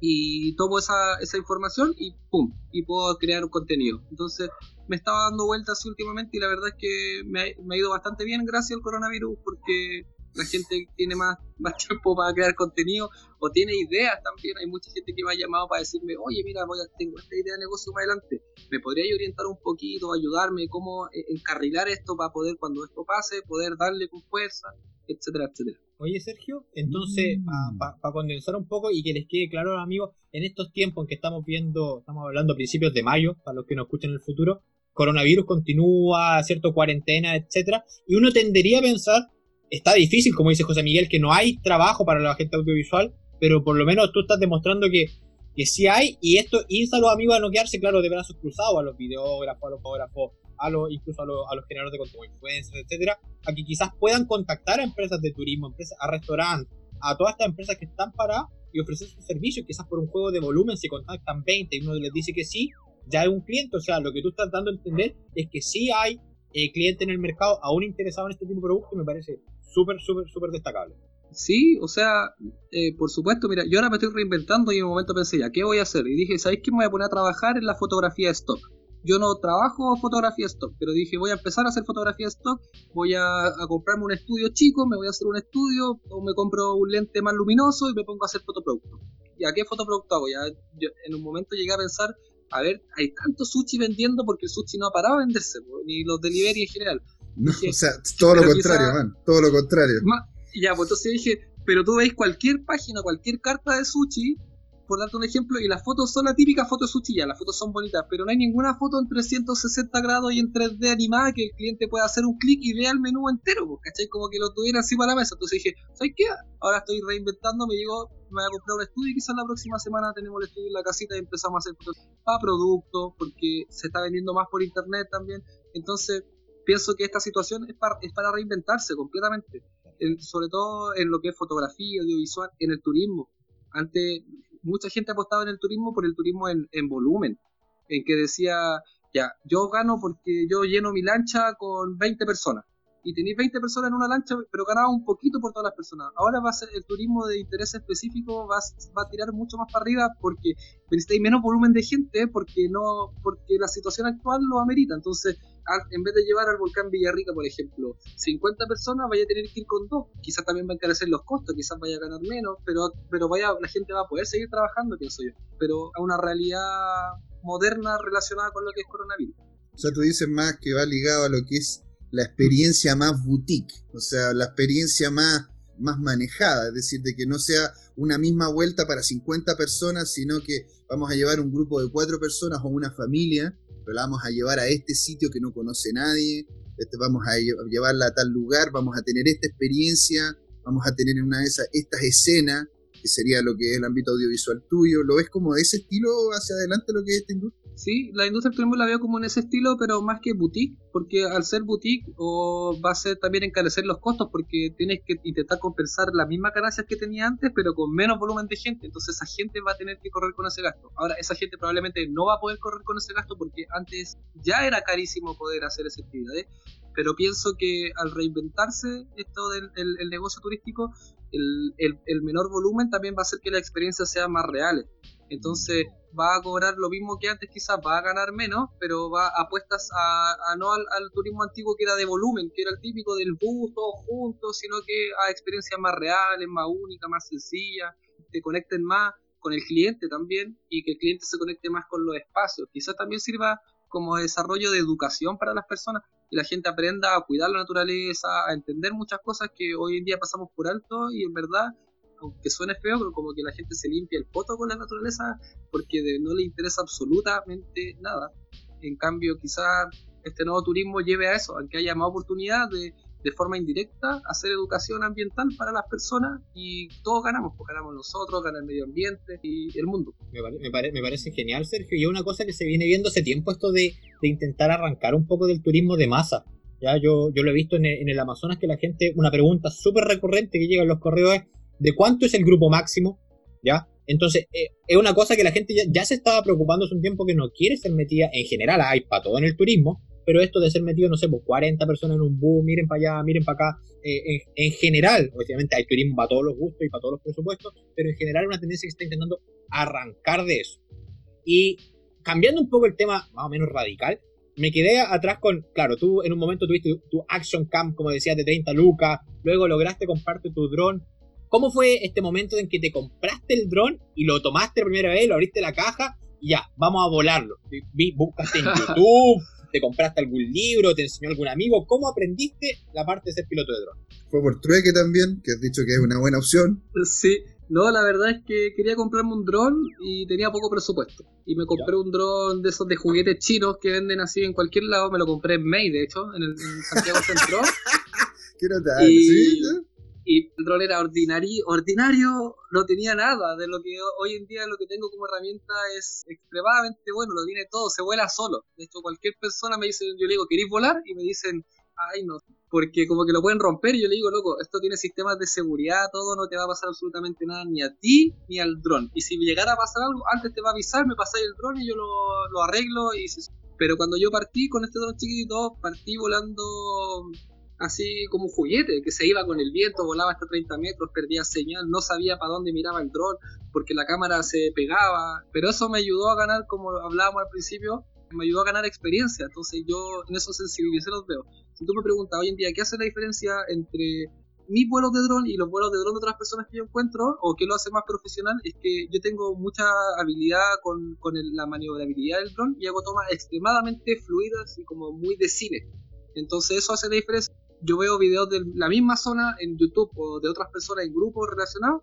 y tomo esa, esa información y ¡pum! Y puedo crear un contenido. Entonces, me estaba dando vueltas últimamente y la verdad es que me me ha ido bastante bien gracias al coronavirus porque la gente tiene más, más tiempo para crear contenido o tiene ideas también. Hay mucha gente que me ha llamado para decirme, oye, mira, voy a, tengo esta idea de negocio más adelante. ¿Me podrías orientar un poquito, ayudarme, cómo eh, encarrilar esto para poder, cuando esto pase, poder darle con fuerza, etcétera, etcétera? Oye, Sergio, entonces, mm. para condensar un poco y que les quede claro, amigos, en estos tiempos en que estamos viendo, estamos hablando a principios de mayo, para los que nos escuchen en el futuro, coronavirus continúa, cierto, cuarentena, etcétera, y uno tendería a pensar está difícil, como dice José Miguel, que no hay trabajo para la gente audiovisual, pero por lo menos tú estás demostrando que, que sí hay, y esto insta a los amigos a no quedarse, claro, de brazos cruzados, a los videógrafos, a los fotógrafos, a los, incluso a los, a los generadores de contenido, influencers, etcétera, a que quizás puedan contactar a empresas de turismo, empresas, a restaurantes, a todas estas empresas que están para y ofrecer sus servicios, quizás por un juego de volumen, si contactan 20 y uno les dice que sí, ya hay un cliente, o sea, lo que tú estás dando a entender es que sí hay eh, cliente en el mercado aún interesado en este tipo de producto, me parece súper, súper, súper destacable. Sí, o sea, eh, por supuesto, mira, yo ahora me estoy reinventando y en un momento pensé, ya, ¿qué voy a hacer? Y dije, ¿sabéis qué? Me voy a poner a trabajar en la fotografía de stock. Yo no trabajo fotografía stock, pero dije, voy a empezar a hacer fotografía stock, voy a, comprarme un estudio chico, me voy a hacer un estudio, o me compro un lente más luminoso y me pongo a hacer fotoproducto. ¿Y a qué fotoproducto hago? Ya, en un momento llegué a pensar, a ver, hay tanto sushi vendiendo porque el sushi no ha parado a venderse, ni los delivery en general. No, o sea, todo lo contrario, man, todo lo contrario. ya, pues entonces dije, pero tú veis cualquier página, cualquier carta de sushi, por darte un ejemplo, y las fotos son la típica foto de ya, las fotos son bonitas, pero no hay ninguna foto en 360 grados y en 3D animada que el cliente pueda hacer un clic y vea el menú entero, pues, ¿cachai? Como que lo tuviera así para la mesa. Entonces dije, ¿sabes qué? Ahora estoy reinventando, me digo, me voy a comprar un estudio y quizás la próxima semana tenemos el estudio en la casita y empezamos a hacer fotos para productos, porque se está vendiendo más por internet también. Entonces, pienso que esta situación es para, es para reinventarse completamente, sobre todo en lo que es fotografía, audiovisual, en el turismo. Antes, mucha gente apostaba en el turismo por el turismo en, en volumen, en que decía, ya, yo gano porque yo lleno mi lancha con 20 personas y tenéis 20 personas en una lancha, pero ganaba un poquito por todas las personas. Ahora va a ser el turismo de interés específico, va, va a tirar mucho más para arriba porque necesitáis menos volumen de gente, porque no porque la situación actual lo amerita. Entonces, en vez de llevar al volcán Villarrica, por ejemplo, 50 personas, vaya a tener que ir con dos. Quizás también va a encarecer los costos, quizás vaya a ganar menos, pero, pero vaya, la gente va a poder seguir trabajando, pienso yo. Pero a una realidad moderna relacionada con lo que es coronavirus. O sea, tú dices más que va ligado a lo que es la experiencia más boutique, o sea, la experiencia más, más manejada, es decir, de que no sea una misma vuelta para 50 personas, sino que vamos a llevar un grupo de cuatro personas o una familia, la vamos a llevar a este sitio que no conoce nadie, este, vamos a llevarla a tal lugar, vamos a tener esta experiencia, vamos a tener una de esas, estas escenas, que sería lo que es el ámbito audiovisual tuyo, ¿lo ves como de ese estilo hacia adelante lo que es esta industria? Sí, la industria del turismo la veo como en ese estilo, pero más que boutique, porque al ser boutique o va a ser también encarecer los costos, porque tienes que intentar compensar las mismas ganancias que tenía antes, pero con menos volumen de gente. Entonces esa gente va a tener que correr con ese gasto. Ahora esa gente probablemente no va a poder correr con ese gasto porque antes ya era carísimo poder hacer esa actividad. Pero pienso que al reinventarse esto del el, negocio turístico, el, el menor volumen también va a hacer que la experiencia sea más real. Entonces va a cobrar lo mismo que antes, quizás va a ganar menos, pero va a apuestas a, no al, turismo antiguo que era de volumen, que era el típico del bus todos juntos, sino que a experiencias más reales, más únicas, más sencillas, que conecten más con el cliente también y que el cliente se conecte más con los espacios. Quizás también sirva como desarrollo de educación para las personas y la gente aprenda a cuidar la naturaleza, a entender muchas cosas que hoy en día pasamos por alto y en verdad aunque suene feo, pero como que la gente se limpia el poto con la naturaleza porque no le interesa absolutamente nada. En cambio, quizás este nuevo turismo lleve a eso, a que haya más oportunidad de, de forma indirecta hacer educación ambiental para las personas y todos ganamos, porque ganamos nosotros, gana el medio ambiente y el mundo. Me, parece genial, Sergio, y una cosa que se viene viendo hace tiempo esto de, de intentar arrancar un poco del turismo de masa. Ya yo, yo lo he visto en el, Amazonas que la gente, una pregunta súper recurrente que llega en los correos es de cuánto es el grupo máximo, ¿ya? Entonces, eh, es una cosa que la gente ya, se estaba preocupando hace un tiempo que no quiere ser metida, en general hay para todo en el turismo, pero esto de ser metido, no sé, por pues, 40 personas en un bus, miren para allá, miren para acá, eh, en, general, obviamente hay turismo para todos los gustos y para todos los presupuestos, pero en general es una tendencia que está intentando arrancar de eso. Y cambiando un poco el tema más o menos radical, me quedé atrás con, claro, tú en un momento tuviste tu, action cam, como decías, de 30 lucas, luego lograste comprarte tu dron, ¿Cómo fue este momento en que te compraste el dron y lo tomaste la primera vez, lo abriste la caja y ya, vamos a volarlo? Buscaste en YouTube, te compraste algún libro, te enseñó algún amigo. ¿Cómo aprendiste la parte de ser piloto de dron? Fue por trueque también, que has dicho que es una buena opción. Sí, no, la verdad es que quería comprarme un dron y tenía poco presupuesto. Y me compré un dron de esos de juguetes chinos que venden así en cualquier lado. Me lo compré en May, de hecho, en, el, Santiago Centro. Quiero tal, ¿sí? y el rol era ordinario, ordinario, no tenía nada de lo que hoy en día lo que tengo como herramienta es extremadamente bueno, lo tiene todo, se vuela solo. De hecho, cualquier persona me dice, yo le digo, ¿queréis volar? Y me dicen, ay no, porque como que lo pueden romper y yo le digo, loco, esto tiene sistemas de seguridad, todo, no te va a pasar absolutamente nada ni a ti ni al dron. Y si llegara a pasar algo, antes te va a avisar, me pasáis el dron y yo lo, lo arreglo y Pero cuando yo partí con este dron chiquitito, partí volando así como un juguete, que se iba con el viento, volaba hasta 30 metros, perdía señal, no sabía para dónde miraba el dron, porque la cámara se pegaba, pero eso me ayudó a ganar, como hablábamos al principio, me ayudó a ganar experiencia, entonces yo en eso sensibilicé los veo. Si tú me preguntas hoy en día qué hace la diferencia entre mis vuelos de dron y los vuelos de dron de otras personas que yo encuentro, o qué lo hace más profesional, es que yo tengo mucha habilidad con, con la maniobrabilidad del dron y hago tomas extremadamente fluidas y como muy de cine. Entonces eso hace la diferencia yo veo videos de la misma zona en YouTube o de otras personas en grupos relacionados,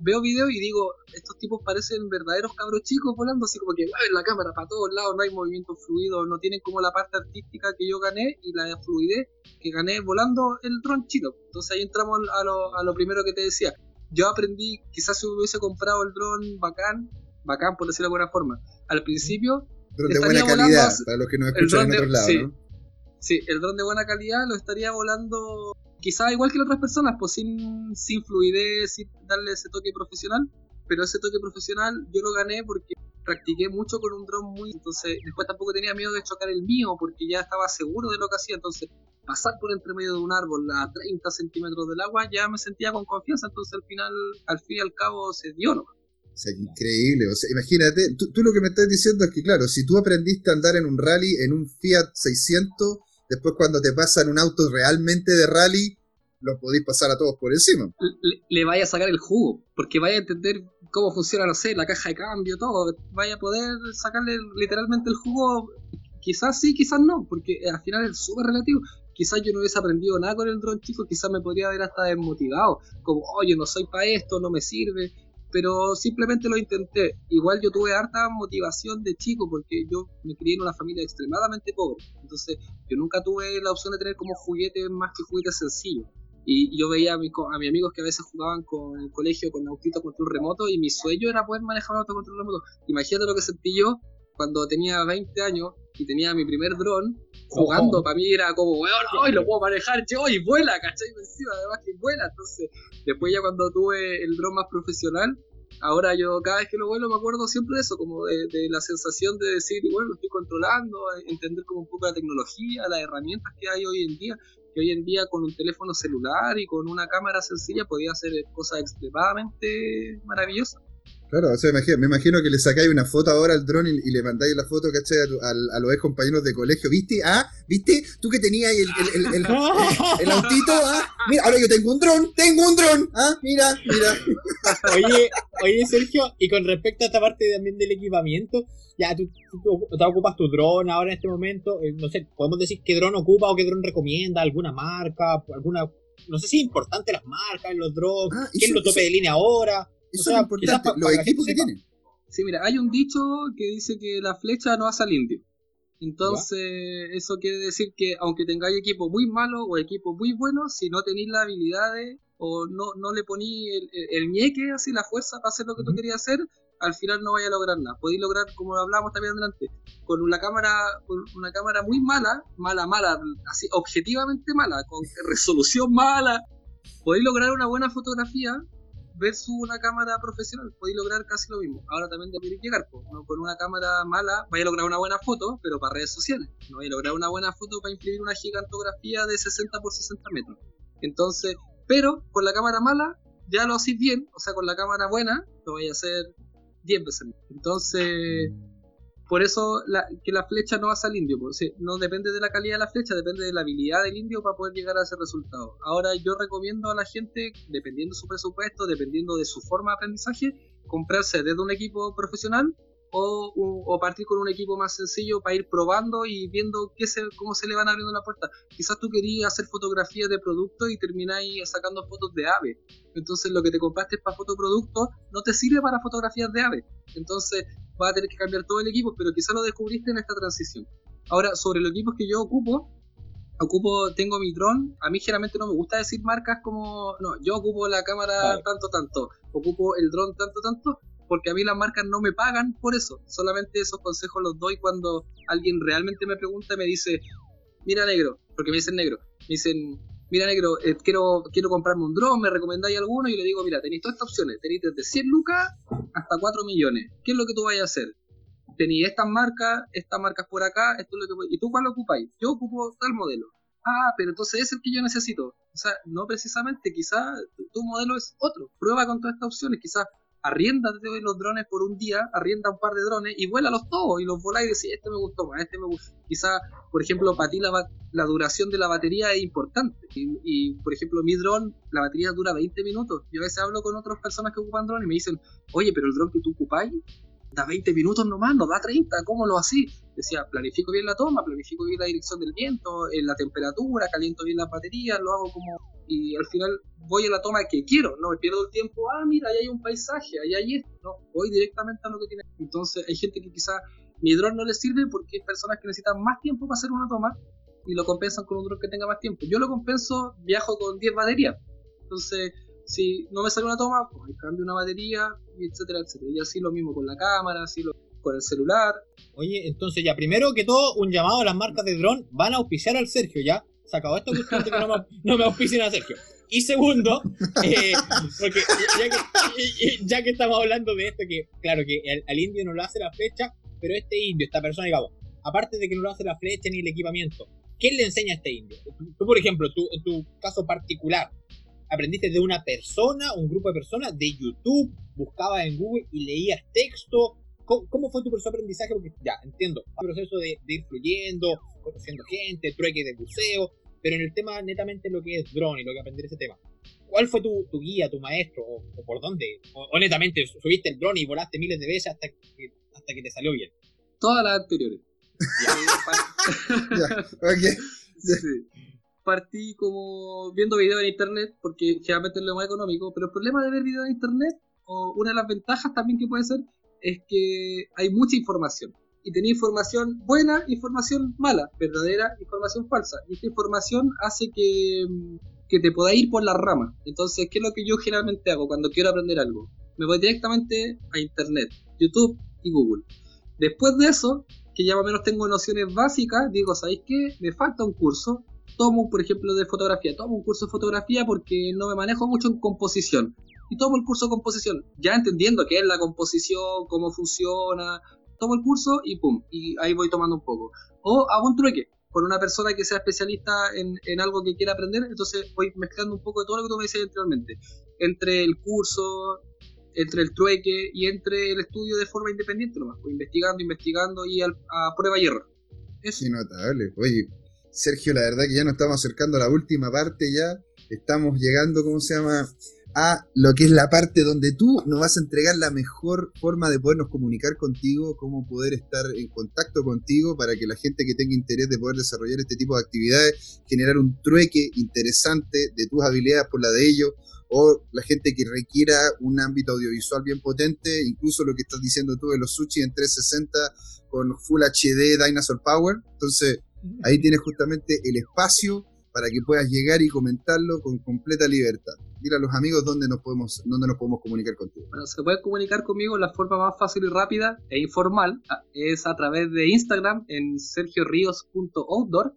veo videos y digo, estos tipos parecen verdaderos cabros chicos volando, así como que mueven la cámara para todos lados, no hay movimiento fluido, no tienen como la parte artística que yo gané y la fluidez que gané volando el dron chino. Entonces ahí entramos a lo, a lo primero que te decía. Yo aprendí, quizás si hubiese comprado el dron bacán, bacán por decirlo de alguna forma, al principio... Dron de buena calidad, para los que nos escuchan en otros lados, ¿no? Sí, el dron de buena calidad lo estaría volando quizá igual que las otras personas, pues sin, sin fluidez, sin darle ese toque profesional, pero ese toque profesional yo lo gané porque practiqué mucho con un dron muy, entonces después tampoco tenía miedo de chocar el mío porque ya estaba seguro de lo que hacía, entonces pasar por entre medio de un árbol a 30 centímetros del agua ya me sentía con confianza, entonces al final, al fin y al cabo se dio ¿no? O sea, increíble. O sea, imagínate, tú, tú, lo que me estás diciendo es que, claro, si tú aprendiste a andar en un rally en un Fiat 600, después cuando te pasan un auto realmente de rally, lo podéis pasar a todos por encima. Le, vaya a sacar el jugo, porque vaya a entender cómo funciona, no sé, la caja de cambio, todo. Vaya a poder sacarle literalmente el jugo. Quizás sí, quizás no, porque al final es súper relativo. Quizás yo no hubiese aprendido nada con el dron chico, quizás me podría haber hasta desmotivado. Como, oye, no soy para esto, no me sirve pero simplemente lo intenté. Igual yo tuve harta motivación de chico porque yo me crié en una familia extremadamente pobre. Entonces yo nunca tuve la opción de tener como juguetes más que juguetes sencillos. Y yo veía a, mi, a mis amigos que a veces jugaban con el colegio con autito control remoto y mi sueño era poder manejar un auto control remoto. Imagínate lo que sentí yo cuando tenía 20 años y tenía mi primer dron jugando, para mí era como, weón, hoy lo puedo manejar yo y vuela, ¿cachai? Encima, además que vuela. Entonces, después ya cuando tuve el dron más profesional, ahora yo cada vez que lo vuelo me acuerdo siempre de eso, como de, la sensación de decir, bueno, lo estoy controlando, entender como un poco la tecnología, las herramientas que hay hoy en día, que hoy en día con un teléfono celular y con una cámara sencilla podía hacer cosas extremadamente maravillosas. Claro, o sea, me imagino, que le sacáis una foto ahora al dron y, le mandáis la foto, ¿cachai? A, a, los ex compañeros de colegio. ¿Viste? ¿Ah? ¿Viste? Tú que tenías el, el, el, el, autito, ¿ah? Mira, ahora yo tengo un dron, tengo un dron, ¿ah? Mira, mira. Oye, oye, Sergio, y con respecto a esta parte también del equipamiento, ya tú, tú, ocupas tu dron ahora en este momento, eh, no sé, podemos decir qué dron ocupa o qué dron recomienda, alguna marca, alguna, no sé si es importante las marcas, los drones, ah, ¿quién lo tope de línea ahora? Eso es importante, los equipos que, tienen. Sí, mira, hay un dicho que dice que la flecha no hace al indio. Entonces, eso quiere decir que aunque tengáis equipo muy malo o equipo muy bueno, si no tenéis las habilidades o no, no le ponéis el, el, ñeque, así la fuerza para hacer lo que tú querías hacer, al final no vaya a lograr nada. Podéis lograr, como hablamos también adelante, con una cámara, con una cámara muy mala, mala, mala, así objetivamente mala, con resolución mala, podéis lograr una buena fotografía versus una cámara profesional, podéis lograr casi lo mismo. Ahora también debería llegar, pues, con una cámara mala vais a lograr una buena foto, pero para redes sociales. No vais a lograr una buena foto para imprimir una gigantografía de 60 por 60 metros. Entonces, pero con la cámara mala ya lo hacéis bien, o sea, con la cámara buena lo vais a hacer 10 veces. Entonces, por eso que la flecha no va al indio, porque no depende de la calidad de la flecha, depende de la habilidad del indio para poder llegar a ese resultado. Ahora yo recomiendo a la gente, dependiendo de su presupuesto, dependiendo de su forma de aprendizaje, comprarse desde un equipo profesional o, partir con un equipo más sencillo para ir probando y viendo qué se, cómo se le van abriendo la puerta. Quizás tú querías hacer fotografías de productos y termináis sacando fotos de aves. Entonces lo que te compraste para fotoproductos no te sirve para fotografías de aves. Entonces vas a tener que cambiar todo el equipo, pero quizás lo descubriste en esta transición. Ahora, sobre los equipos que yo ocupo, ocupo, tengo mi dron, a mí generalmente no me gusta decir marcas como, no, yo ocupo la cámara tanto, tanto, ocupo el dron tanto, tanto, porque a mí las marcas no me pagan por eso, solamente esos consejos los doy cuando alguien realmente me pregunta y me dice, mira negro, porque me dicen negro, me dicen, mira negro, eh, quiero, quiero comprarme un dron, ¿me recomendáis alguno? Y le digo, mira, tenéis todas estas opciones, tenéis desde 100 lucas hasta 4 millones, ¿qué es lo que tú vayas a hacer? Tenéis estas marcas, estas marcas por acá, esto es lo que ¿Y tú cuál ocupáis? Yo ocupo tal modelo. Ah, pero entonces es el que yo necesito. O sea, no precisamente, quizás tu modelo es otro. Prueba con todas estas opciones, quizás arrienda los drones por un día, arrienda un par de drones y vuélalos todos y los voláis y decís, este me gustó más, este me gustó. Quizá, por ejemplo, para ti la, la duración de la batería es importante. Y, por ejemplo, mi dron, la batería dura 20 minutos. Yo a veces hablo con otras personas que ocupan drones y me dicen, oye, pero el dron que tú ocupáis da 20 minutos nomás, no da 30, ¿cómo lo así? Decía, planifico bien la toma, planifico bien la dirección del viento, en la temperatura, caliento bien las baterías, lo hago como... Y al final voy a la toma que quiero, no me pierdo el tiempo, ah, mira, ahí hay un paisaje, ahí hay esto, no, voy directamente a lo que tiene. Entonces hay gente que quizá mi dron no le sirve porque hay personas que necesitan más tiempo para hacer una toma y lo compensan con un dron que tenga más tiempo. Yo lo compenso, viajo con 10 baterías. Entonces, si no me sale una toma, pues cambio una batería, etcétera, etcétera. Y así lo mismo con la cámara, así lo... con el celular. Oye, entonces ya, primero que todo, un llamado a las marcas de dron, van a auspiciar al Sergio, ¿ya? Se acabó de que no me, no me auspicien a Sergio. Y segundo, eh, porque ya que, estamos hablando de esto, que claro, que al indio no lo hace la flecha, pero este indio, esta persona, digamos, aparte de que no lo hace la flecha ni el equipamiento, ¿quién le enseña a este indio? Tú, por ejemplo, tú, en tu caso particular, aprendiste de una persona, un grupo de personas, de YouTube, buscabas en Google y leías texto. ¿Cómo, fue tu proceso de aprendizaje? Porque ya, entiendo, el proceso de, de ir fluyendo, conociendo gente, trueque de buceo, pero en el tema netamente lo que es drone y lo que aprender ese tema, ¿cuál fue tu, guía, tu maestro? O, por dónde? O, netamente subiste el drone y volaste miles de veces hasta que, hasta que te salió bien? Todas las anteriores. Partí como viendo videos en internet, porque generalmente es lo más económico, pero el problema de ver videos en internet, o una de las ventajas también que puede ser, es que hay mucha información y tenía información buena, información mala, verdadera, información falsa. Y esta información hace que, que te pueda ir por la rama. Entonces, ¿qué es lo que yo generalmente hago cuando quiero aprender algo? Me voy directamente a Internet, YouTube y Google. Después de eso, que ya más o menos tengo nociones básicas, digo, ¿sabéis qué? Me falta un curso. Tomo, por ejemplo, de fotografía. Tomo un curso de fotografía porque no me manejo mucho en composición. Y tomo el curso de composición, ya entendiendo qué es la composición, cómo funciona, tomo el curso y pum, y ahí voy tomando un poco. O hago un trueque con una persona que sea especialista en, algo que quiera aprender, entonces voy mezclando un poco de todo lo que tú me decías anteriormente, entre el curso, entre el trueque y entre el estudio de forma independiente nomás, pues, investigando, investigando y a prueba y error. Sí, notable. Oye, Sergio, la verdad que ya nos estamos acercando a la última parte ya, estamos llegando, ¿cómo se llama? A lo que es la parte donde tú nos vas a entregar la mejor forma de podernos comunicar contigo, cómo poder estar en contacto contigo para que la gente que tenga interés de poder desarrollar este tipo de actividades, generar un trueque interesante de tus habilidades por la de ellos, o la gente que requiera un ámbito audiovisual bien potente, incluso lo que estás diciendo tú de los sushi en 360 con Full HD Dinosaur Power. Entonces, ahí tienes justamente el espacio para que puedas llegar y comentarlo con completa libertad. Dile a los amigos dónde nos podemos, dónde nos podemos comunicar contigo. Bueno, se puede comunicar conmigo la forma más fácil y rápida e informal ah, es a través de Instagram en sergiorios.outdoor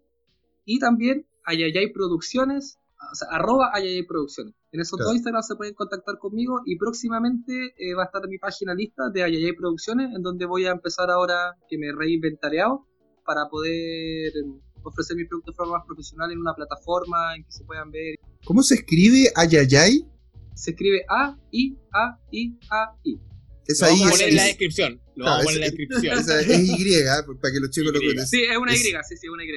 y también Ayayay Producciones, o sea, arroba Ayayay Producciones. En esos dos Instagram se pueden contactar conmigo y próximamente eh, va a estar mi página lista de Ayayay Producciones en donde voy a empezar ahora que me reinventareado para poder ofrecer mi producto de forma más profesional en una plataforma en que se puedan ver. ¿Cómo se escribe Ayayay? Se escribe A-I-A-I-A-I. Esa lo vamos a poner en la descripción. Lo vamos a poner en la descripción. Es Y, para que los chicos lo conozcan. Sí, es una Y, sí, sí, es una Y.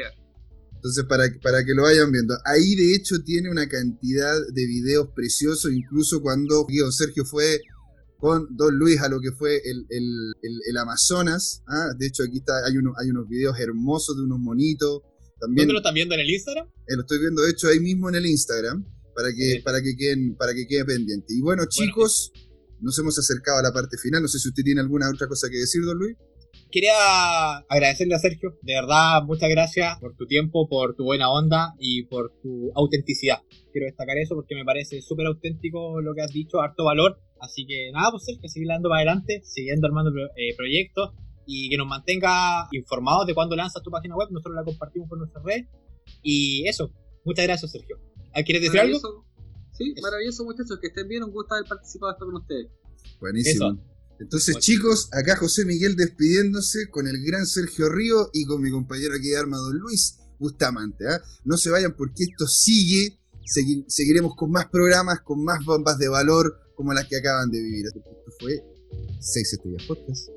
Entonces, para, para que lo vayan viendo. Ahí, de hecho, tiene una cantidad de videos preciosos, incluso cuando Sergio fue con Don Luis a lo que fue el, el, el, Amazonas. ¿ah? De hecho, aquí está, hay, uno, hay unos videos hermosos de unos monitos. ¿Dónde lo están viendo en el Instagram? Eh, lo estoy viendo, de hecho, ahí mismo en el Instagram, para que, para que, queden, para que quede pendiente. Y bueno, chicos, nos hemos acercado a la parte final. No sé si usted tiene alguna otra cosa que decir, don Luis. Quería agradecerle a Sergio, de verdad, muchas gracias por tu tiempo, por tu buena onda y por tu autenticidad. Quiero destacar eso porque me parece súper auténtico lo que has dicho, harto valor. Así que nada, pues Sergio, seguir dando para adelante, siguiendo armando eh, proyectos y que nos mantenga informados de cuando lanzas tu página web. Nosotros la compartimos por nuestra red. Y eso, muchas gracias, Sergio. ¿Quieres decir algo? Sí, maravilloso, muchachos. Que estén bien. Un gusto haber participado esto con ustedes. Buenísimo. Entonces, chicos, acá José Miguel despidiéndose con el gran Sergio Río y con mi compañero aquí de arma, don Luis Bustamante. ¿ah? No se vayan porque esto sigue. seguiremos con más programas, con más bombas de valor como las que acaban de vivir. Esto fue 6 Estrellas Podcast.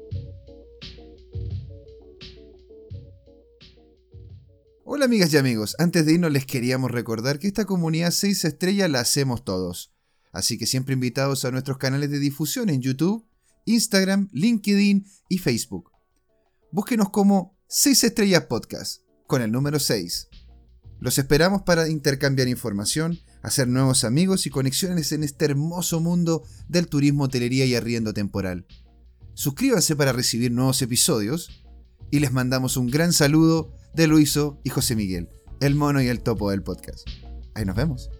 Hola amigas y amigos, antes de irnos les queríamos recordar que esta comunidad 6 estrellas la hacemos todos. Así que siempre invitados a nuestros canales de difusión en YouTube, Instagram, LinkedIn y Facebook. Búsquenos como 6 estrellas podcast, con el número 6. Los esperamos para intercambiar información, hacer nuevos amigos y conexiones en este hermoso mundo del turismo, hotelería y arriendo temporal. Suscríbanse para recibir nuevos episodios y les mandamos un gran saludo de Luiso y José Miguel, el mono y el topo del podcast. Ahí nos vemos.